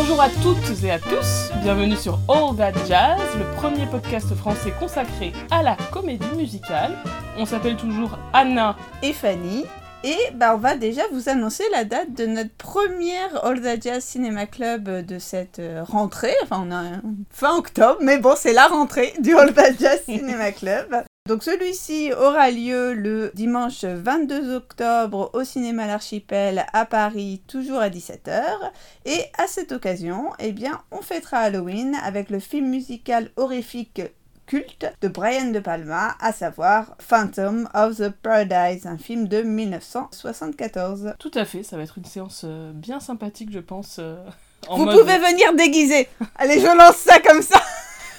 Bonjour à toutes et à tous, bienvenue sur All That Jazz, le premier podcast français consacré à la comédie musicale. On s'appelle toujours Anna et Fanny. Et bah, on va déjà vous annoncer la date de notre première All That Jazz Cinema Club de cette euh, rentrée. Enfin, on a fin octobre, mais bon, c'est la rentrée du All That Jazz Cinema Club. Donc celui-ci aura lieu le dimanche 22 octobre au cinéma L'Archipel à Paris, toujours à 17h. Et à cette occasion, eh bien, on fêtera Halloween avec le film musical horrifique culte de Brian De Palma, à savoir Phantom of the Paradise, un film de 1974. Tout à fait, ça va être une séance euh, bien sympathique, je pense. Euh, Vous pouvez venir déguiser Allez, je lance ça comme ça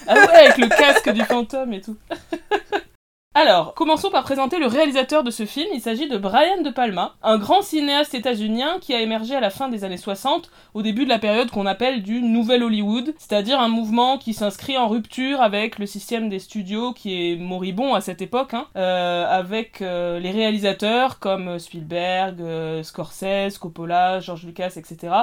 Ah ouais, avec le casque du fantôme et tout Alors, commençons par présenter le réalisateur de ce film. Il s'agit de Brian De Palma, un grand cinéaste états-unien qui a émergé à la fin des années 60, au début de la période qu'on appelle du Nouvel Hollywood, c'est-à-dire un mouvement qui s'inscrit en rupture avec le système des studios qui est moribond à cette époque, hein, euh, avec euh, les réalisateurs comme Spielberg, euh, Scorsese, Coppola, George Lucas, etc.,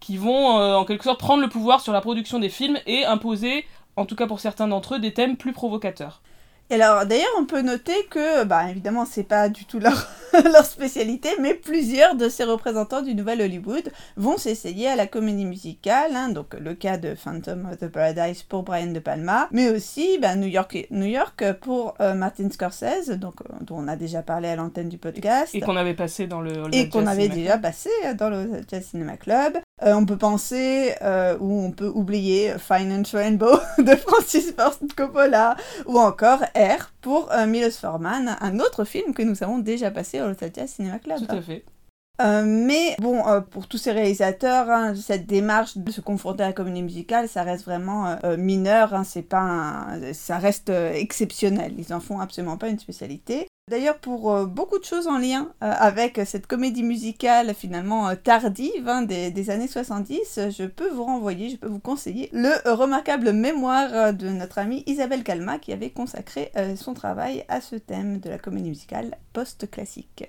qui vont en quelque sorte prendre le pouvoir sur la production des films et imposer, en tout cas pour certains d'entre eux, des thèmes plus provocateurs. Et alors, d'ailleurs, on peut noter que, bah, évidemment, c'est pas du tout leur, leur spécialité, mais plusieurs de ces représentants du Nouvel Hollywood vont s'essayer à la comédie musicale, hein, donc le cas de Phantom of the Paradise pour Brian De Palma, mais aussi bah, New, York, New York pour euh, Martin Scorsese, donc, euh, dont on a déjà parlé à l'antenne du podcast. Et qu'on avait passé dans le Et qu'on avait déjà passé dans le Jazz Cinema Club. Euh, on peut penser, euh, ou on peut oublier Finance Rainbow de Francis Ford Coppola, ou encore R pour euh, Milos Forman, un autre film que nous avons déjà passé au Angeles Cinema Club. Tout à fait. mais bon, pour tous ces réalisateurs, hein, cette démarche de se confronter à la comédie musicale, ça reste vraiment mineur. Hein, c'est pas, ça reste exceptionnel. Ils en font absolument pas une spécialité. D'ailleurs, pour euh, beaucoup de choses en lien euh, avec cette comédie musicale finalement euh, tardive hein, des, années 70, je peux vous renvoyer, je peux vous conseiller le remarquable mémoire de notre amie Isabelle Calma qui avait consacré son travail à ce thème de la comédie musicale post-classique.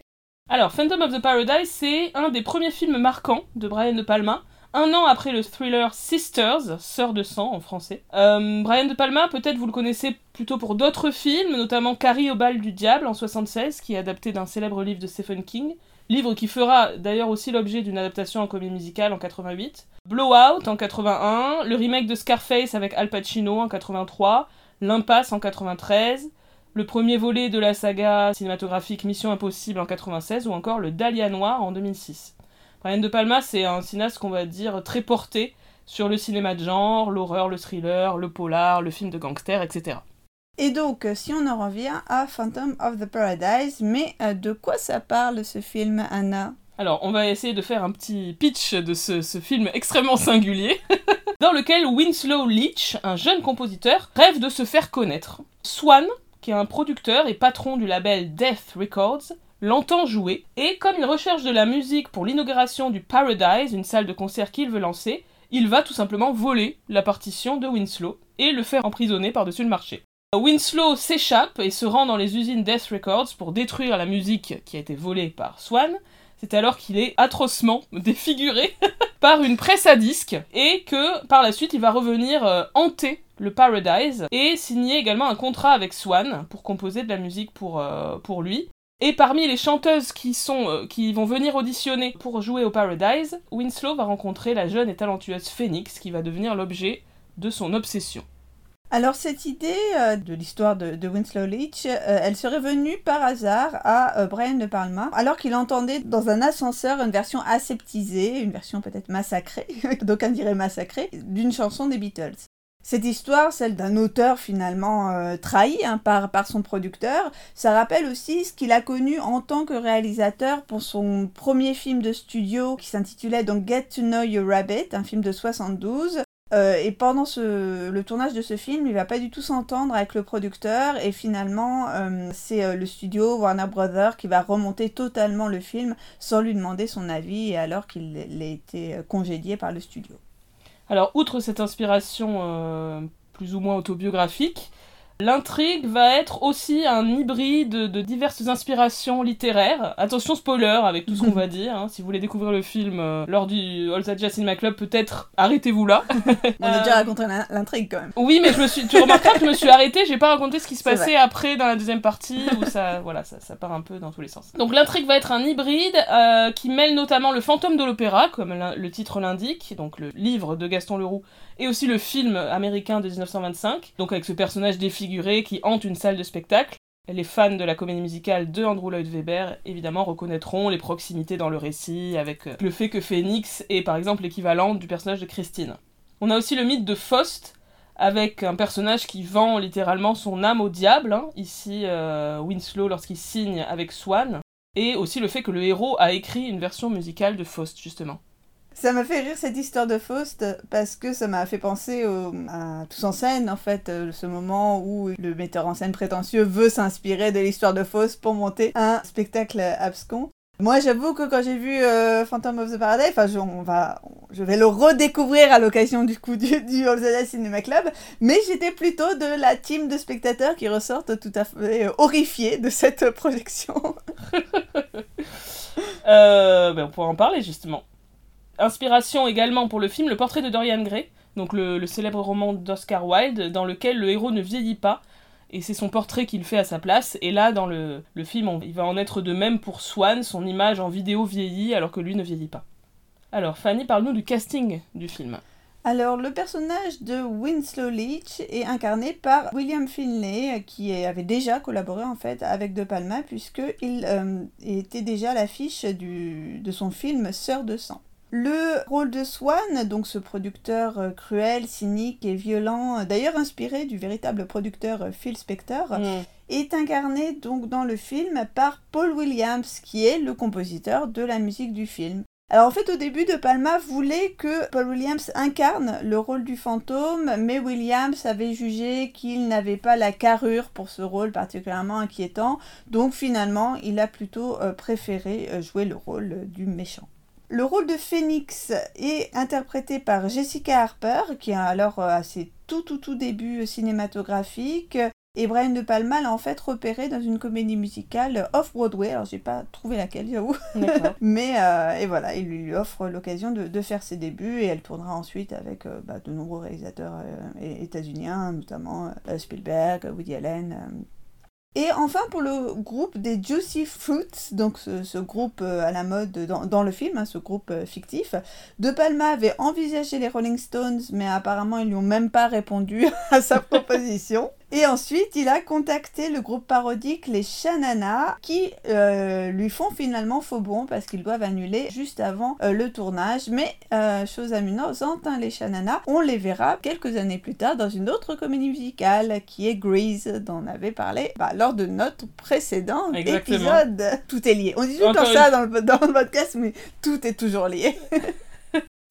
Alors, Phantom of the Paradise, c'est un des premiers films marquants de Brian De Palma un an après le thriller Sisters, Sœurs de sang en français. Euh, Brian De Palma, peut-être vous le connaissez plutôt pour d'autres films, notamment Carrie au bal du diable en 76, qui est adapté d'un célèbre livre de Stephen King, livre qui fera d'ailleurs aussi l'objet d'une adaptation en comédie musicale en 88. Blowout en 81, le remake de Scarface avec Al Pacino en 83, L'impasse en 93, le premier volet de la saga cinématographique Mission Impossible en 96 ou encore le Dahlia Noir en 2006. Brian De Palma, c'est un cinéaste qu'on va dire très porté sur le cinéma de genre, l'horreur, le thriller, le polar, le film de gangster, etc. Et donc, si on en revient à Phantom of the Paradise, mais euh, de quoi ça parle ce film, Anna? Alors, on va essayer de faire un petit pitch de ce, ce film extrêmement singulier, dans lequel Winslow Leach, un jeune compositeur, rêve de se faire connaître. Swan, qui est un producteur et patron du label Death Records, l'entend jouer, et comme il recherche de la musique pour l'inauguration du Paradise, une salle de concert qu'il veut lancer, il va tout simplement voler la partition de Winslow et le faire emprisonner par-dessus le marché. Winslow s'échappe et se rend dans les usines Death Records pour détruire la musique qui a été volée par Swan. C'est alors qu'il est atrocement défiguré par une presse à disques et que par la suite il va revenir euh, hanter le Paradise et signer également un contrat avec Swan pour composer de la musique pour, euh, pour lui. Et parmi les chanteuses qui, sont, euh, qui vont venir auditionner pour jouer au Paradise, Winslow va rencontrer la jeune et talentueuse Phoenix qui va devenir l'objet de son obsession. Alors cette idée euh, de l'histoire de, Winslow Leach, euh, elle serait venue par hasard à Brian De Palma, alors qu'il entendait dans un ascenseur une version aseptisée, une version peut-être massacrée, d'aucuns diraient massacrée, d'une chanson des Beatles. Cette histoire, celle d'un auteur finalement euh, trahi hein, par, par son producteur, ça rappelle aussi ce qu'il a connu en tant que réalisateur pour son premier film de studio qui s'intitulait donc Get to Know Your Rabbit, un film de 72. Euh, et pendant le tournage de ce film, il va pas du tout s'entendre avec le producteur et finalement euh, c'est le studio Warner Brothers qui va remonter totalement le film sans lui demander son avis alors qu'il a été congédié par le studio. Alors, outre cette inspiration euh, plus ou moins autobiographique, L'intrigue va être aussi un hybride de diverses inspirations littéraires. Attention spoiler avec tout ce qu'on va dire. hein. Si vous voulez découvrir le film euh, lors du All That Jazz Cinema Club, peut-être arrêtez-vous là. On a Euh, déjà raconté l'in- l'intrigue quand même. Oui, mais je me suis. Tu remarqueras que je me suis arrêtée. J'ai pas raconté ce qui se passait après dans la deuxième partie où ça, voilà, ça, ça part un peu dans tous les sens. Donc l'intrigue va être un hybride euh, qui mêle notamment le fantôme de l'opéra, comme le titre l'indique, donc le livre de Gaston Leroux, et aussi le film américain de 1925. Donc avec ce personnage qui hante une salle de spectacle. Les fans de la comédie musicale de Andrew Lloyd Webber, évidemment, reconnaîtront les proximités dans le récit avec euh, le fait que Phoenix est par exemple l'équivalent du personnage de Christine. On a aussi le mythe de Faust, avec un personnage qui vend littéralement son âme au diable, hein, ici euh, Winslow lorsqu'il signe avec Swan, et aussi le fait que le héros a écrit une version musicale de Faust, justement. Ça m'a fait rire cette histoire de Faust parce que ça m'a fait penser à Tous en scène en fait, euh, ce moment où le metteur en scène prétentieux veut s'inspirer de l'histoire de Faust pour monter un spectacle abscon. Moi j'avoue que quand j'ai vu euh, Phantom of the Paradise, enfin je, vais le redécouvrir à l'occasion du coup du, du Cinema Club, mais j'étais plutôt de la team de spectateurs qui ressortent tout à fait euh, horrifiés de cette projection. Euh, ben, on pourra en parler justement. Inspiration également pour le film Le portrait de Dorian Gray, donc le, célèbre roman d'Oscar Wilde, dans lequel le héros ne vieillit pas, et c'est son portrait qu'il fait à sa place. Et là, dans le, film, on- il va en être de même pour Swan, son image en vidéo vieillit alors que lui ne vieillit pas. Alors, Fanny, parle-nous du casting du film. Alors, le personnage de Winslow Leach est incarné par William Finlay, qui avait déjà collaboré en fait avec De Palma, puisqu'il euh, était déjà à l'affiche de son film Sœur de sang. Le rôle de Swan, donc ce producteur euh, cruel, cynique et violent, euh, d'ailleurs inspiré du véritable producteur euh, Phil Spector, Mm. est incarné donc dans le film par Paul Williams, qui est le compositeur de la musique du film. Alors en fait au début De Palma voulait que Paul Williams incarne le rôle du fantôme, mais Williams avait jugé qu'il n'avait pas la carrure pour ce rôle particulièrement inquiétant, donc finalement il a plutôt préféré jouer le rôle du méchant. Le rôle de Phoenix est interprété par Jessica Harper, qui est alors euh, à ses tout tout tout débuts cinématographiques. Et Brian De Palma l'a en fait repéré dans une comédie musicale off-Broadway. Alors j'ai pas trouvé laquelle, j'avoue. Mais euh, et voilà, il lui offre l'occasion de, de faire ses débuts et elle tournera ensuite avec euh, bah, de nombreux réalisateurs euh, états-uniens, notamment Spielberg, Woody Allen. Et enfin pour le groupe des Juicy Fruits, donc ce, groupe euh, à la mode dans, dans le film, hein, ce groupe euh, fictif, De Palma avait envisagé les Rolling Stones, mais apparemment ils lui ont même pas répondu à sa proposition. Et ensuite, il a contacté le groupe parodique Les Shanana, qui euh, lui font finalement faux bon parce qu'ils doivent annuler juste avant euh, le tournage. Mais euh, chose amusante, hein, les Shanana, on les verra quelques années plus tard dans une autre comédie musicale qui est Grease, dont on avait parlé bah, lors de notre précédent Exactement. épisode. Tout est lié. On dit tout Encore ça dans le, dans le podcast, mais tout est toujours lié.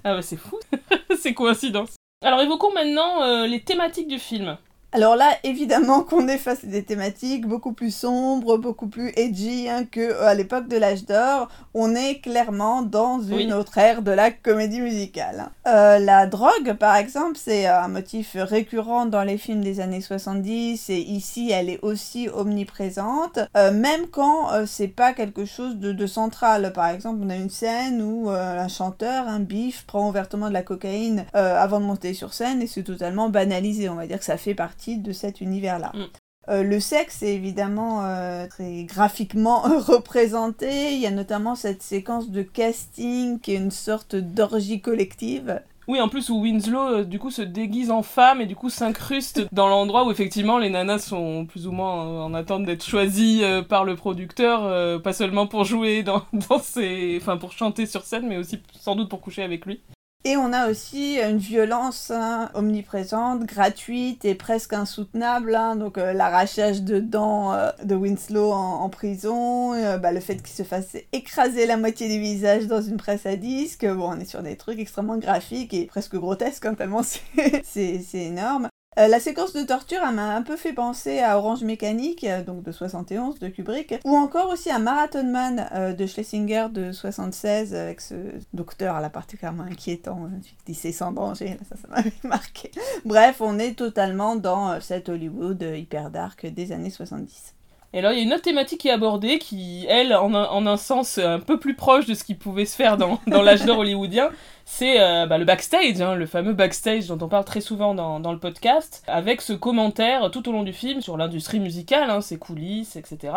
Ah bah c'est fou, c'est coïncidence. Alors évoquons maintenant euh, les thématiques du film. Alors là, évidemment qu'on est face à des thématiques beaucoup plus sombres, beaucoup plus edgy hein, que euh, à l'époque de l'âge d'or. On est clairement dans une Oui. autre ère de la comédie musicale. Euh, la drogue, par exemple, c'est un motif récurrent dans les films des années 70 et ici, elle est aussi omniprésente, euh, même quand euh, c'est pas quelque chose de, de central. Par exemple, on a une scène où euh, un chanteur, un bif, prend ouvertement de la cocaïne euh, avant de monter sur scène et c'est totalement banalisé. On va dire que ça fait partie de cet univers-là. Mm. Euh, le sexe est évidemment euh, très graphiquement représenté. Il y a notamment cette séquence de casting qui est une sorte d'orgie collective. Oui, en plus où Winslow euh, du coup se déguise en femme et du coup s'incruste dans l'endroit où effectivement les nanas sont plus ou moins en attente d'être choisies par le producteur, pas seulement pour jouer dans, dans ses... enfin pour chanter sur scène, mais aussi sans doute pour coucher avec lui. Et on a aussi une violence hein, omniprésente, gratuite et presque insoutenable. hein. donc euh, l'arrachage de dents euh, de Winslow en, prison, euh, bah, le fait qu'il se fasse écraser la moitié du visage dans une presse à disque. Bon, on est sur des trucs extrêmement graphiques et presque grotesques, hein, tellement c'est énorme. Euh, la séquence de torture m'a un peu fait penser à Orange Mécanique, euh, donc de 71 de Kubrick, ou encore aussi à Marathon Man euh, de Schlesinger de 76 avec ce docteur là particulièrement inquiétant, hein, qui dit c'est sans danger, ça ça m'avait marqué. Bref, on est totalement dans cette Hollywood hyper dark des années 70. Et alors, il y a une autre thématique qui est abordée, qui, elle, en un, en un sens un peu plus proche de ce qui pouvait se faire dans, dans l'âge d'or hollywoodien, c'est euh, bah, le backstage, hein, le fameux backstage dont on parle très souvent dans, dans, le podcast, avec ce commentaire tout au long du film sur l'industrie musicale, hein, ses coulisses, etc.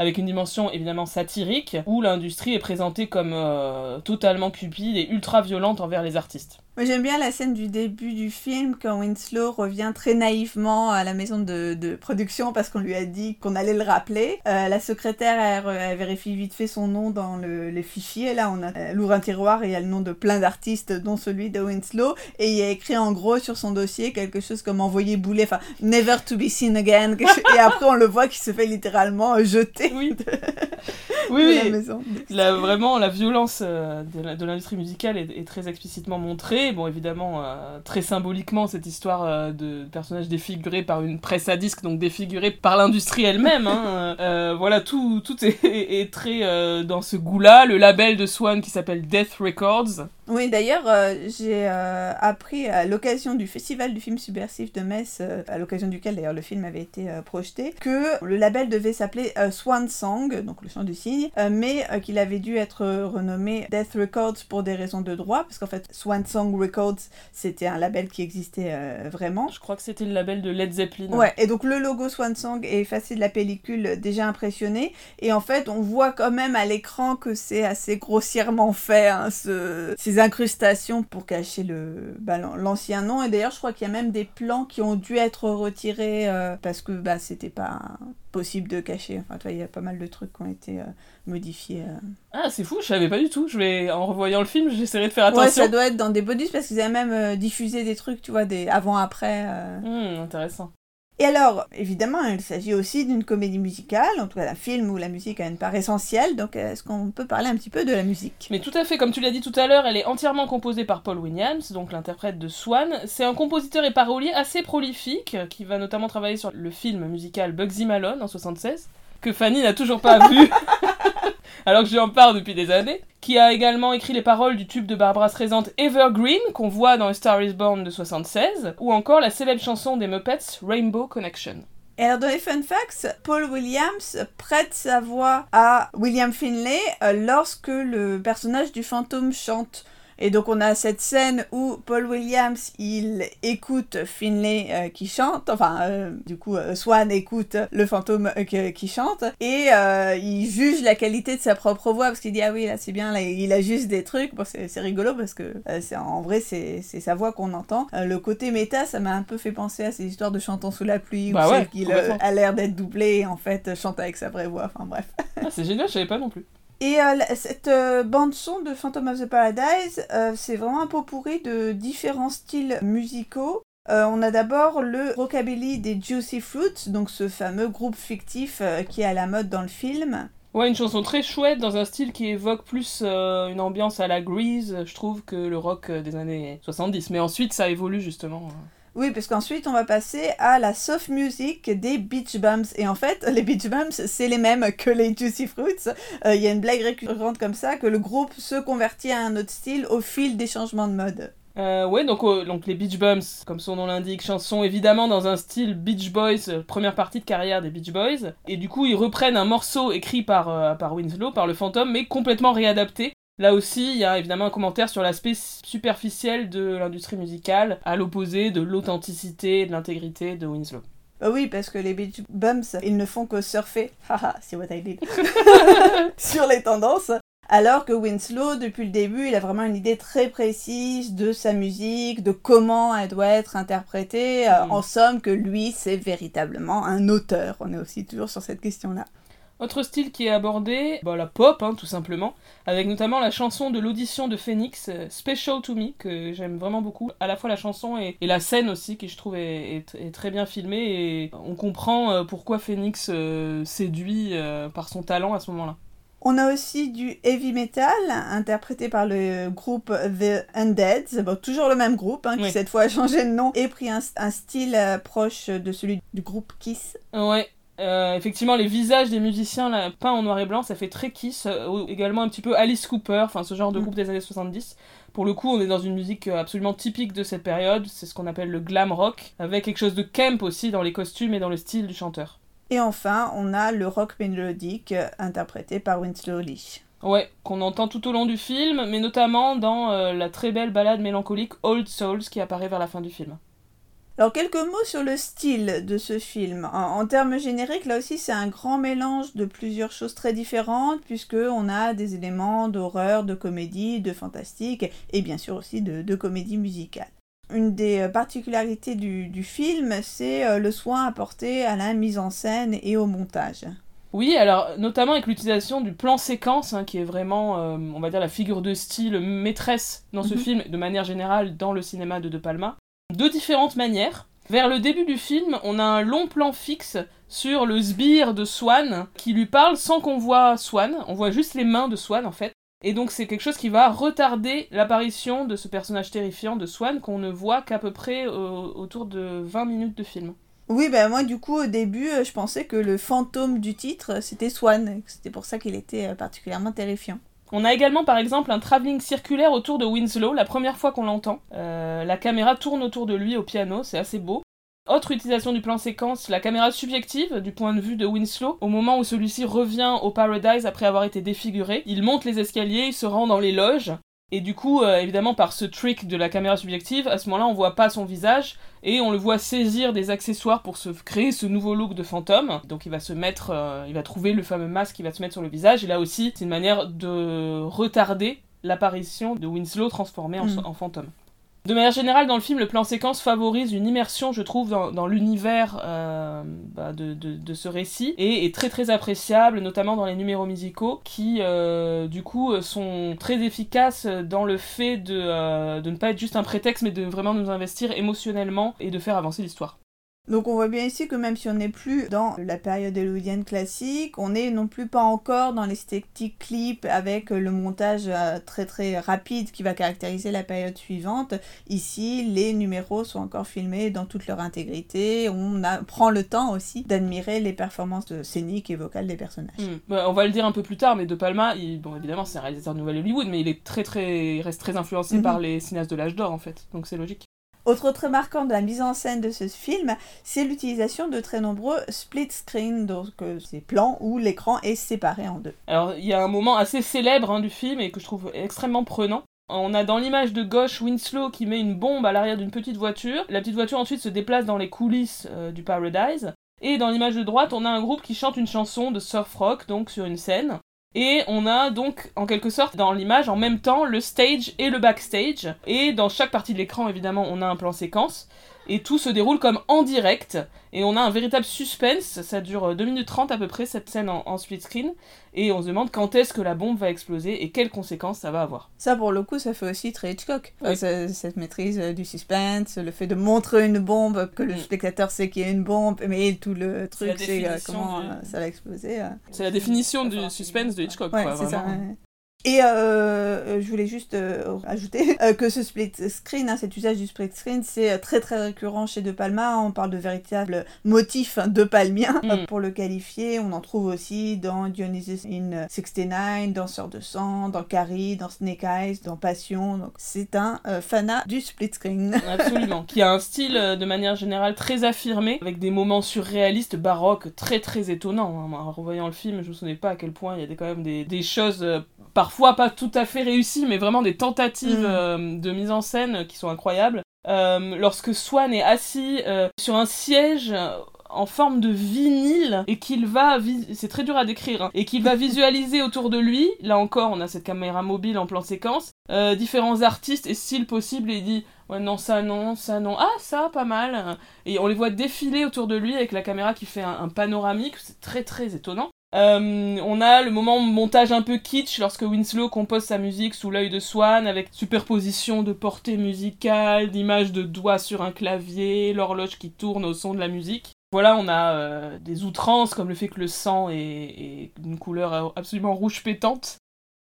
Avec une dimension évidemment satirique, où l'industrie est présentée comme euh, totalement cupide et ultra violente envers les artistes. Moi j'aime bien la scène du début du film quand Winslow revient très naïvement à la maison de, de production parce qu'on lui a dit qu'on allait le rappeler. Euh, la secrétaire elle, vérifie vite fait son nom dans le, les fichiers. Là on a, elle ouvre un tiroir et il y a le nom de plein d'artistes dont celui de Winslow et il y a écrit en gros sur son dossier quelque chose comme envoyer boulet, enfin never to be seen again. et après on le voit qui se fait littéralement jeter oui. de, oui, de oui. la maison. La, vraiment la violence euh, de l'industrie musicale est, est, très explicitement montrée. Bon, évidemment, euh, très symboliquement, cette histoire euh, de personnages défigurés par une presse à disque, donc défigurés par l'industrie elle-même. Hein. euh, voilà, tout, tout est, est, est très dans ce goût-là. Le label de Swan qui s'appelle Death Records. Oui, d'ailleurs, euh, j'ai euh, appris à l'occasion du Festival du film subversif de Metz, euh, à l'occasion duquel d'ailleurs le film avait été projeté, que le label devait s'appeler Swan Song, donc le chant du cygne, mais qu'il avait dû être renommé Death Records pour des raisons de droit, parce qu'en fait, Swan Song Records, c'était un label qui existait vraiment. Je crois que c'était le label de Led Zeppelin. Ouais, et donc le logo Swan Song est effacé de la pellicule déjà impressionné, et en fait, on voit quand même à l'écran que c'est assez grossièrement fait, hein, ce, ces incrustations pour cacher le bah, l'ancien nom. Et d'ailleurs, je crois qu'il y a même des plans qui ont dû être retirés euh, parce que bah, c'était pas possible de cacher. Enfin, tu vois, il y a pas mal de trucs qui ont été euh, modifiés. Euh. Ah, c'est fou, je savais pas du tout. Je vais, en revoyant le film, j'essaierai de faire attention. Ouais, ça doit être dans des bonus parce qu'ils avaient même diffusé des trucs, tu vois, des avant-après. Mmh, intéressant. Et alors, évidemment, il s'agit aussi d'une comédie musicale, en tout cas un film où la musique a une part essentielle, donc est-ce qu'on peut parler un petit peu de la musique? Mais tout à fait, comme tu l'as dit tout à l'heure, elle est entièrement composée par Paul Williams, donc l'interprète de Swan. C'est un compositeur et parolier assez prolifique, qui va notamment travailler sur le film musical Bugsy Malone en 76, que Fanny n'a toujours pas vu, alors que j'en parle depuis des années, qui a également écrit les paroles du tube de Barbara Streisand Evergreen, qu'on voit dans Star is Born de 76, ou encore la célèbre chanson des Muppets Rainbow Connection. Et alors dans les fun facts, Paul Williams prête sa voix à William Finlay euh, lorsque le personnage du fantôme chante. Et donc on a cette scène où Paul Williams, il écoute Finlay euh, qui chante, enfin euh, du coup euh, Swan écoute le fantôme qui chante, et il juge la qualité de sa propre voix, parce qu'il dit ah oui là c'est bien, là il a juste des trucs, bon c'est rigolo parce que c'est en vrai c'est sa voix qu'on entend. le côté méta ça m'a un peu fait penser à ces histoires de chantons sous la pluie, bah où ouais, qu'il a l'air d'être doublé et en fait chante avec sa vraie voix, enfin bref. ah, c'est génial, je savais pas non plus. Et euh, cette euh, bande-son de Phantom of the Paradise, euh, c'est vraiment un pot pourri de différents styles musicaux. on a d'abord le rockabilly des Juicy Fruits, donc ce fameux groupe fictif qui est à la mode dans le film. Ouais, une chanson très chouette dans un style qui évoque plus une ambiance à la Grease, je trouve, que le rock des années 70. Mais ensuite, ça évolue justement. Oui, parce qu'ensuite, on va passer à la soft music des Beach Bums. Et en fait, les Beach Bums, c'est les mêmes que les Juicy Fruits. Il euh, y a une blague récurrente comme ça, que le groupe se convertit à un autre style au fil des changements de mode. Euh, ouais, donc, euh, donc les Beach Bums, comme son nom l'indique, chanson évidemment dans un style Beach Boys, euh, première partie de carrière des Beach Boys. Et du coup, ils reprennent un morceau écrit par, par Winslow, par le fantôme, mais complètement réadapté. Là aussi, il y a évidemment un commentaire sur l'aspect superficiel de l'industrie musicale, à l'opposé de l'authenticité et de l'intégrité de Winslow. Euh, oui, parce que les Beach Bums, ils ne font que surfer, haha, c'est what I did, sur les tendances. Alors que Winslow, depuis le début, il a vraiment une idée très précise de sa musique, de comment elle doit être interprétée. Mm. Euh, en somme, que lui, c'est véritablement un auteur. On est aussi toujours sur cette question-là. Autre style qui est abordé, bah, la pop, hein, tout simplement, avec notamment la chanson de l'audition de Phoenix, euh, Special to Me, que j'aime vraiment beaucoup. À la fois la chanson et, et la scène aussi, qui je trouve est, est, est, très bien filmée, et on comprend euh, pourquoi Phoenix euh, séduit par son talent à ce moment-là. On a aussi du heavy metal, interprété par le groupe The Undead, bon, toujours le même groupe, hein, qui Oui. cette fois a changé de nom et pris un, un style proche de celui du groupe Kiss. Ouais. Euh, effectivement, les visages des musiciens là, peints en noir et blanc, ça fait très Kiss. euh, ou également un petit peu Alice Cooper, enfin ce genre de Mm. groupe des années 70. Pour le coup, on est dans une musique euh, absolument typique de cette période. C'est ce qu'on appelle le glam rock, avec quelque chose de camp aussi dans les costumes et dans le style du chanteur. Et enfin, on a le rock mélodique euh, interprété par Winslow Lee. Ouais, qu'on entend tout au long du film, mais notamment dans euh, la très belle ballade mélancolique Old Souls qui apparaît vers la fin du film. Alors quelques mots sur le style de ce film. En, en termes génériques, là aussi c'est un grand mélange de plusieurs choses très différentes puisque on a des éléments d'horreur, de comédie, de fantastique et bien sûr aussi de, de comédie musicale. Une des euh, particularités du, du film, c'est euh, le soin apporté à la mise en scène et au montage. Oui, alors notamment avec l'utilisation du plan séquence, hein, qui est vraiment, euh, on va dire, la figure de style maîtresse dans ce Mhm. film, de manière générale dans le cinéma de De Palma, de différentes manières. Vers le début du film, on a un long plan fixe sur le sbire de Swan qui lui parle sans qu'on voit Swan, on voit juste les mains de Swan en fait. Et donc c'est quelque chose qui va retarder l'apparition de ce personnage terrifiant de Swan qu'on ne voit qu'à peu près euh, autour de 20 minutes de film. Oui, ben moi du coup au début euh, je pensais que le fantôme du titre c'était Swan, c'était pour ça qu'il était euh, particulièrement terrifiant. On a également par exemple un travelling circulaire autour de Winslow, la première fois qu'on l'entend. Euh, la caméra tourne autour de lui au piano, c'est assez beau. Autre utilisation du plan séquence, la caméra subjective du point de vue de Winslow. Au moment où celui-ci revient au Paradise après avoir été défiguré, il monte les escaliers, il se rend dans les loges. Et du coup, euh, évidemment, par ce trick de la caméra subjective, à ce moment-là, on voit pas son visage et on le voit saisir des accessoires pour se créer ce nouveau look de fantôme. Donc il va se mettre, euh, il va trouver le fameux masque qui va se mettre sur le visage. Et là aussi, c'est une manière de retarder l'apparition de Winslow transformé en, Mm. en fantôme. De manière générale, dans le film, le plan séquence favorise une immersion, je trouve, dans, l'univers euh, bah, de, ce récit et est très très appréciable, notamment dans les numéros musicaux qui, euh, du coup, sont très efficaces dans le fait de, euh, de ne pas être juste un prétexte, mais de vraiment nous investir émotionnellement et de faire avancer l'histoire. Donc on voit bien ici que même si on n'est plus dans la période hollywoodienne classique, on n'est non plus pas encore dans l'esthétique clip avec le montage euh, très très rapide qui va caractériser la période suivante. Ici, les numéros sont encore filmés dans toute leur intégrité. On a- prend le temps aussi d'admirer les performances scéniques et vocales des personnages. Hmm. Bah, on va le dire un peu plus tard, mais De Palma, il- bon évidemment c'est un réalisateur de Nouvelle Hollywood, mais il est très très, il reste très influencé Mhm. par les cinéastes de l'âge d'or en fait, donc c'est logique. Autre trait marquant de la mise en scène de ce film, c'est l'utilisation de très nombreux split screen, donc euh, ces plans où l'écran est séparé en deux. Alors, il y a un moment assez célèbre hein, du film et que je trouve extrêmement prenant. On a dans l'image de gauche Winslow qui met une bombe à l'arrière d'une petite voiture. La petite voiture ensuite se déplace dans les coulisses euh, du Paradise. Et dans l'image de droite, on a un groupe qui chante une chanson de surf rock, donc sur une scène. Et on a donc, en quelque sorte, dans l'image, en même temps, le stage et le backstage. Et dans chaque partie de l'écran, évidemment, on a un plan séquence. Et tout se déroule comme en direct. Et on a un véritable suspense. Ça dure 2 minutes 30 à peu près, cette scène en, en split screen. Et on se demande quand est-ce que la bombe va exploser et quelles conséquences ça va avoir. Ça, pour le coup, ça fait aussi très Hitchcock. Oui. Cette maîtrise euh, du suspense, le fait de montrer une bombe, que le Mm. spectateur sait qu'il y a une bombe, mais tout le truc, c'est euh, comment du- euh, ça va exploser. euh. C'est la définition du suspense de Hitchcock, Ouais, quoi, ça. ouais. Et euh, euh, je voulais juste euh, ajouter que ce split screen, hein, cet usage du split screen, c'est très très récurrent chez De Palma. On parle de véritables motifs hein, de palmien Mm. pour le qualifier. On en trouve aussi dans Dionysus in 69, dans Sœur de sang, dans Carrie, dans Snake Eyes, dans Passion. Donc c'est un euh, fanat du split screen. Absolument. qui a un style de manière générale très affirmé, avec des moments surréalistes, baroques, très très étonnants. hein. En revoyant le film, je me souvenais pas à quel point il y a des- quand même des, des choses, euh, parfois pas tout à fait réussies, mais vraiment des tentatives Mm. euh, de mise en scène qui sont incroyables. Euh, lorsque Swan est assis euh, sur un siège euh, en forme de vinyle et qu'il va c'est très dur à décrire hein, et qu'il va visualiser autour de lui là encore on a cette caméra mobile en plan séquence euh, différents artistes et styles possibles et il dit ouais non ça non ça non ah ça pas mal et on les voit défiler autour de lui avec la caméra qui fait un, un panoramique c'est très très étonnant Euh, on a le moment montage un peu kitsch lorsque Winslow compose sa musique sous l'œil de Swan avec superposition de portées musicales, d'images de doigts sur un clavier, l'horloge qui tourne au son de la musique. Voilà, on a euh, des outrances comme le fait que le sang est, d'une couleur absolument rouge pétante.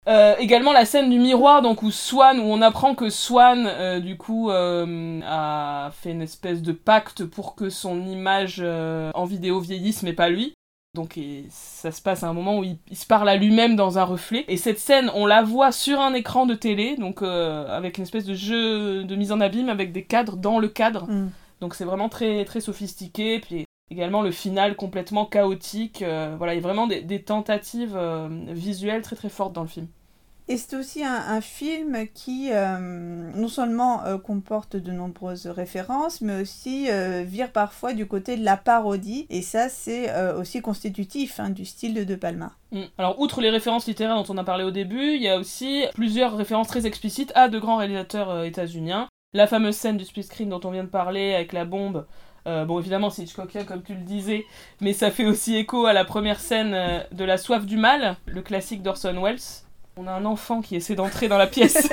Euh, également la scène du miroir, donc où Swan, où on apprend que Swan, euh, du coup, a fait une espèce de pacte pour que son image en vidéo vieillisse, mais pas lui. Donc ça se passe à un moment où il, se parle à lui-même dans un reflet. Et cette scène, on la voit sur un écran de télé, donc avec une espèce de jeu de mise en abîme, avec des cadres dans le cadre. Mm. Donc c'est vraiment très très sophistiqué. Puis également le final complètement chaotique. Euh, voilà, il y a vraiment des, tentatives euh, visuelles très très fortes dans le film. Et c'est aussi un, film qui euh, non seulement comporte de nombreuses références, mais aussi vire parfois du côté de la parodie. Et ça, c'est aussi constitutif hein, du style de De Palma. Mm. Alors, outre les références littéraires dont on a parlé au début, il y a aussi plusieurs références très explicites à de grands réalisateurs états-uniens. La fameuse scène du split screen dont on vient de parler avec la bombe euh, bon, évidemment, c'est Hitchcockien, comme tu le disais, mais ça fait aussi écho à la première scène euh, de La soif du mal, le classique d'Orson Welles. On a un enfant qui essaie d'entrer dans la pièce.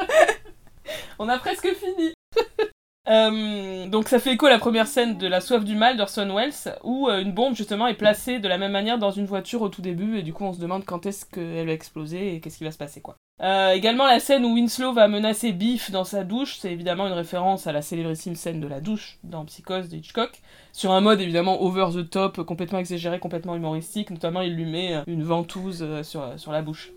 on a presque fini. Euh, donc ça fait écho à la première scène de La soif du mal d'Orson Welles, où une bombe justement est placée de la même manière dans une voiture au tout début, et du coup on se demande quand est-ce qu'elle va exploser et qu'est-ce qui va se passer quoi. Euh, également la scène où Winslow va menacer Biff dans sa douche, c'est évidemment une référence à la célébrissime scène de la douche dans Psychose de Hitchcock, sur un mode évidemment over the top, complètement exagéré, complètement humoristique, notamment il lui met euh, une ventouse euh, sur, sur la bouche.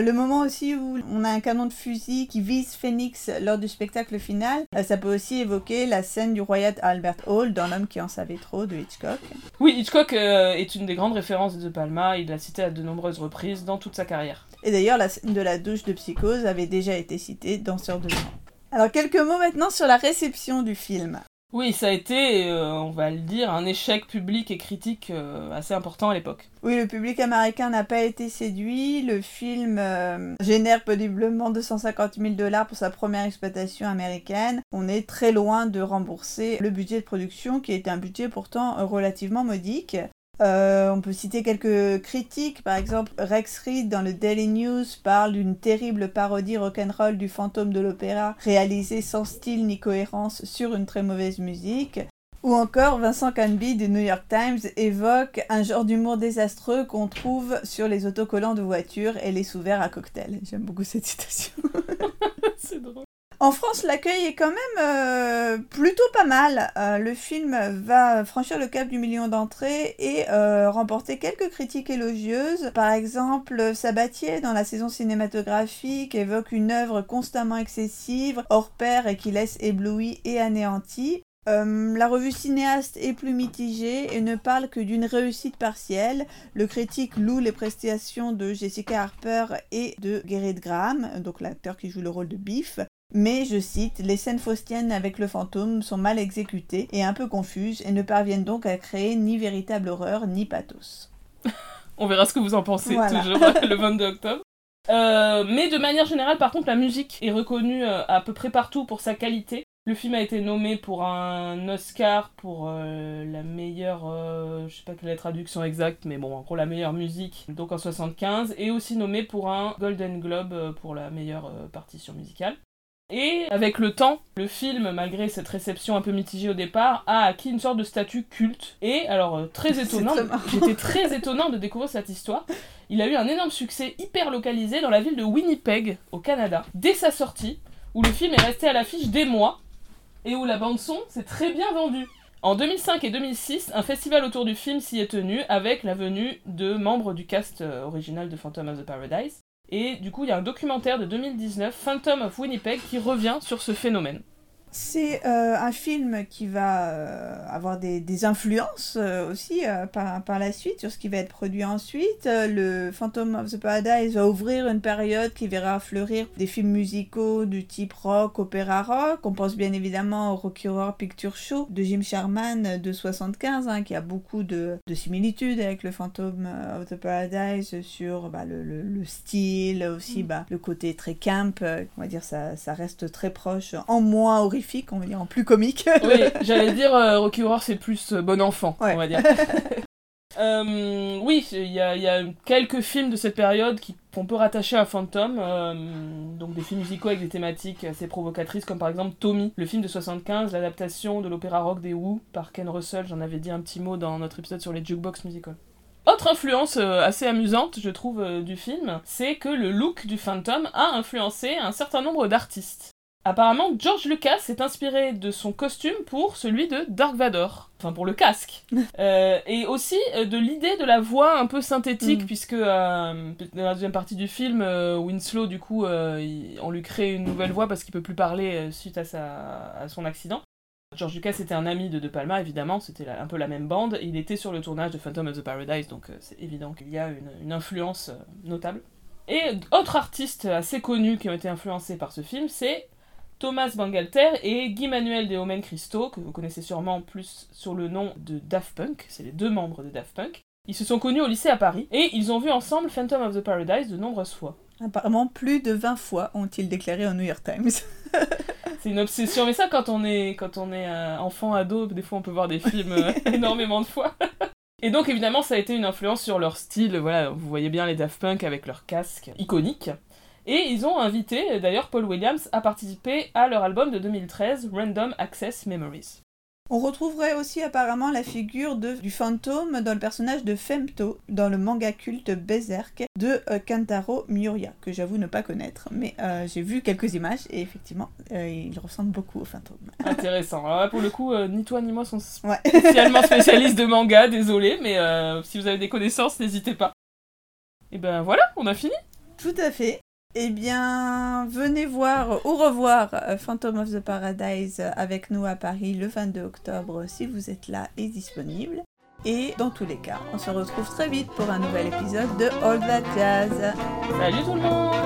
Le moment aussi où on a un canon de fusil qui vise Phoenix lors du spectacle final, ça peut aussi évoquer la scène du Royal Albert Hall dans L'homme qui en savait trop de Hitchcock. Oui, Hitchcock est une des grandes références de De Palma, il l'a cité à de nombreuses reprises dans toute sa carrière. Et d'ailleurs, la scène de la douche de psychose avait déjà été citée dans Sœur de Alors, quelques mots maintenant sur la réception du film. Oui, ça a été, euh, on va le dire, un échec public et critique euh, assez important à l'époque. Oui, le public américain n'a pas été séduit. Le film euh, génère péniblement 250 000 dollars pour sa première exploitation américaine. On est très loin de rembourser le budget de production, qui est un budget pourtant relativement modique. Euh, on peut citer quelques critiques, par exemple Rex Reed dans le Daily News parle d'une terrible parodie rock'n'roll du fantôme de l'opéra réalisée sans style ni cohérence sur une très mauvaise musique. Ou encore Vincent Canby du New York Times évoque un genre d'humour désastreux qu'on trouve sur les autocollants de voitures et les sous-verts à cocktail. J'aime beaucoup cette citation. C'est drôle. En France, l'accueil est quand même euh, plutôt pas mal. Euh, le film va franchir le cap du million d'entrées et euh, remporter quelques critiques élogieuses. Par exemple, Sabatier, dans la saison cinématographique, évoque une œuvre constamment excessive, hors pair et qui laisse ébloui et anéanti. la revue cinéaste est plus mitigée et ne parle que d'une réussite partielle. Le critique loue les prestations de Jessica Harper et de Gerrit Graham, donc l'acteur qui joue le rôle de Biff. Mais, je cite, les scènes faustiennes avec le fantôme sont mal exécutées et un peu confuses et ne parviennent donc à créer ni véritable horreur ni pathos. On verra ce que vous en pensez toujours le 22 octobre. Euh, mais de manière générale, par contre, la musique est reconnue euh, à peu près partout pour sa qualité. Le film a été nommé pour un Oscar pour euh, la meilleure, je sais pas quelle est la traduction exacte, mais bon, en gros la meilleure musique, donc en 75, et aussi nommé pour un Golden Globe pour la meilleure partition musicale. Et avec le temps, le film, malgré cette réception un peu mitigée au départ, a acquis une sorte de statut culte. Et alors, euh, très étonnant, j'étais très étonnant de découvrir cette histoire. Il a eu un énorme succès hyper localisé dans la ville de Winnipeg, au Canada, dès sa sortie, où le film est resté à l'affiche des mois, et où la bande-son s'est très bien vendue. En 2005 et 2006, un festival autour du film s'y est tenu avec la venue de membres du cast euh, original de Phantom of the Paradise. Et du coup, il y a un documentaire de 2019, Phantom of Winnipeg, qui revient sur ce phénomène. C'est euh, un film qui va euh, avoir des, influences euh, aussi par, par, la suite sur ce qui va être produit ensuite. le Phantom of the Paradise va ouvrir une période qui verra fleurir des films musicaux du type rock, opéra rock. On pense bien évidemment au Rocky Horror Picture Show de Jim Sherman de 75, hein, qui a beaucoup de, de, similitudes avec le Phantom of the Paradise sur bah, le, le, style, aussi mm. bah, le côté très camp. on va dire ça, ça reste très proche, en moins horrifique on va dire, en plus comique. oui, j'allais dire euh, Rocky Horror c'est plus euh, bon enfant, on va dire. Euh, oui, il y a, il y a quelques films de cette période qu'on peut rattacher à Phantom, euh, donc des films musicaux avec des thématiques assez provocatrices, comme par exemple Tommy, le film de 75, l'adaptation de l'opéra rock des Who par Ken Russell, j'en avais dit un petit mot dans notre épisode sur les jukebox musicals. Autre influence assez amusante, je trouve, du film, c'est que le look du Phantom a influencé un certain nombre d'artistes. Apparemment, George Lucas s'est inspiré de son costume pour celui de Dark Vador. Enfin, pour le casque. Euh, et aussi euh, de l'idée de la voix un peu synthétique, Mm. puisque euh, dans la deuxième partie du film, euh, Winslow, du coup, il- on lui crée une nouvelle voix parce qu'il peut plus parler suite à, sa, à son accident. George Lucas était un ami de De Palma, évidemment, c'était un peu la même bande. Il était sur le tournage de Phantom of the Paradise, donc c'est évident qu'il y a une, une influence notable. Et autres artistes assez connus qui ont été influencés par ce film, c'est Thomas Bangalter et Guy Manuel de Omen Christo, que vous connaissez sûrement plus sur le nom de Daft Punk, c'est les deux membres de Daft Punk. Ils se sont connus au lycée à Paris et ils ont vu ensemble Phantom of the Paradise de nombreuses fois. Apparemment, plus de 20 fois ont-ils déclaré au New York Times. C'est une obsession, mais ça quand on est, quand on est enfant, ado, des fois on peut voir des films euh, énormément de fois. Et donc évidemment ça a été une influence sur leur style, voilà, vous voyez bien les Daft Punk avec leur casque iconique. Et ils ont invité d'ailleurs Paul Williams à participer à leur album de 2013, Random Access Memories. On retrouverait aussi apparemment la figure de, du fantôme dans le personnage de Femto dans le manga culte Berserk de euh, Kantaro Miura, que j'avoue ne pas connaître, mais euh, j'ai vu quelques images et effectivement, euh, il ressemble beaucoup au fantôme. Intéressant. Alors là, pour le coup, ni toi ni moi sont Ouais. spécialement spécialistes de manga, désolé, mais si vous avez des connaissances, n'hésitez pas. Et ben voilà, on a fini. Tout à fait. Eh bien, venez voir ou revoir euh, Phantom of the Paradise avec nous à Paris le 22 octobre si vous êtes là et disponible. Et dans tous les cas, on se retrouve très vite pour un nouvel épisode de All That Jazz. Salut tout le monde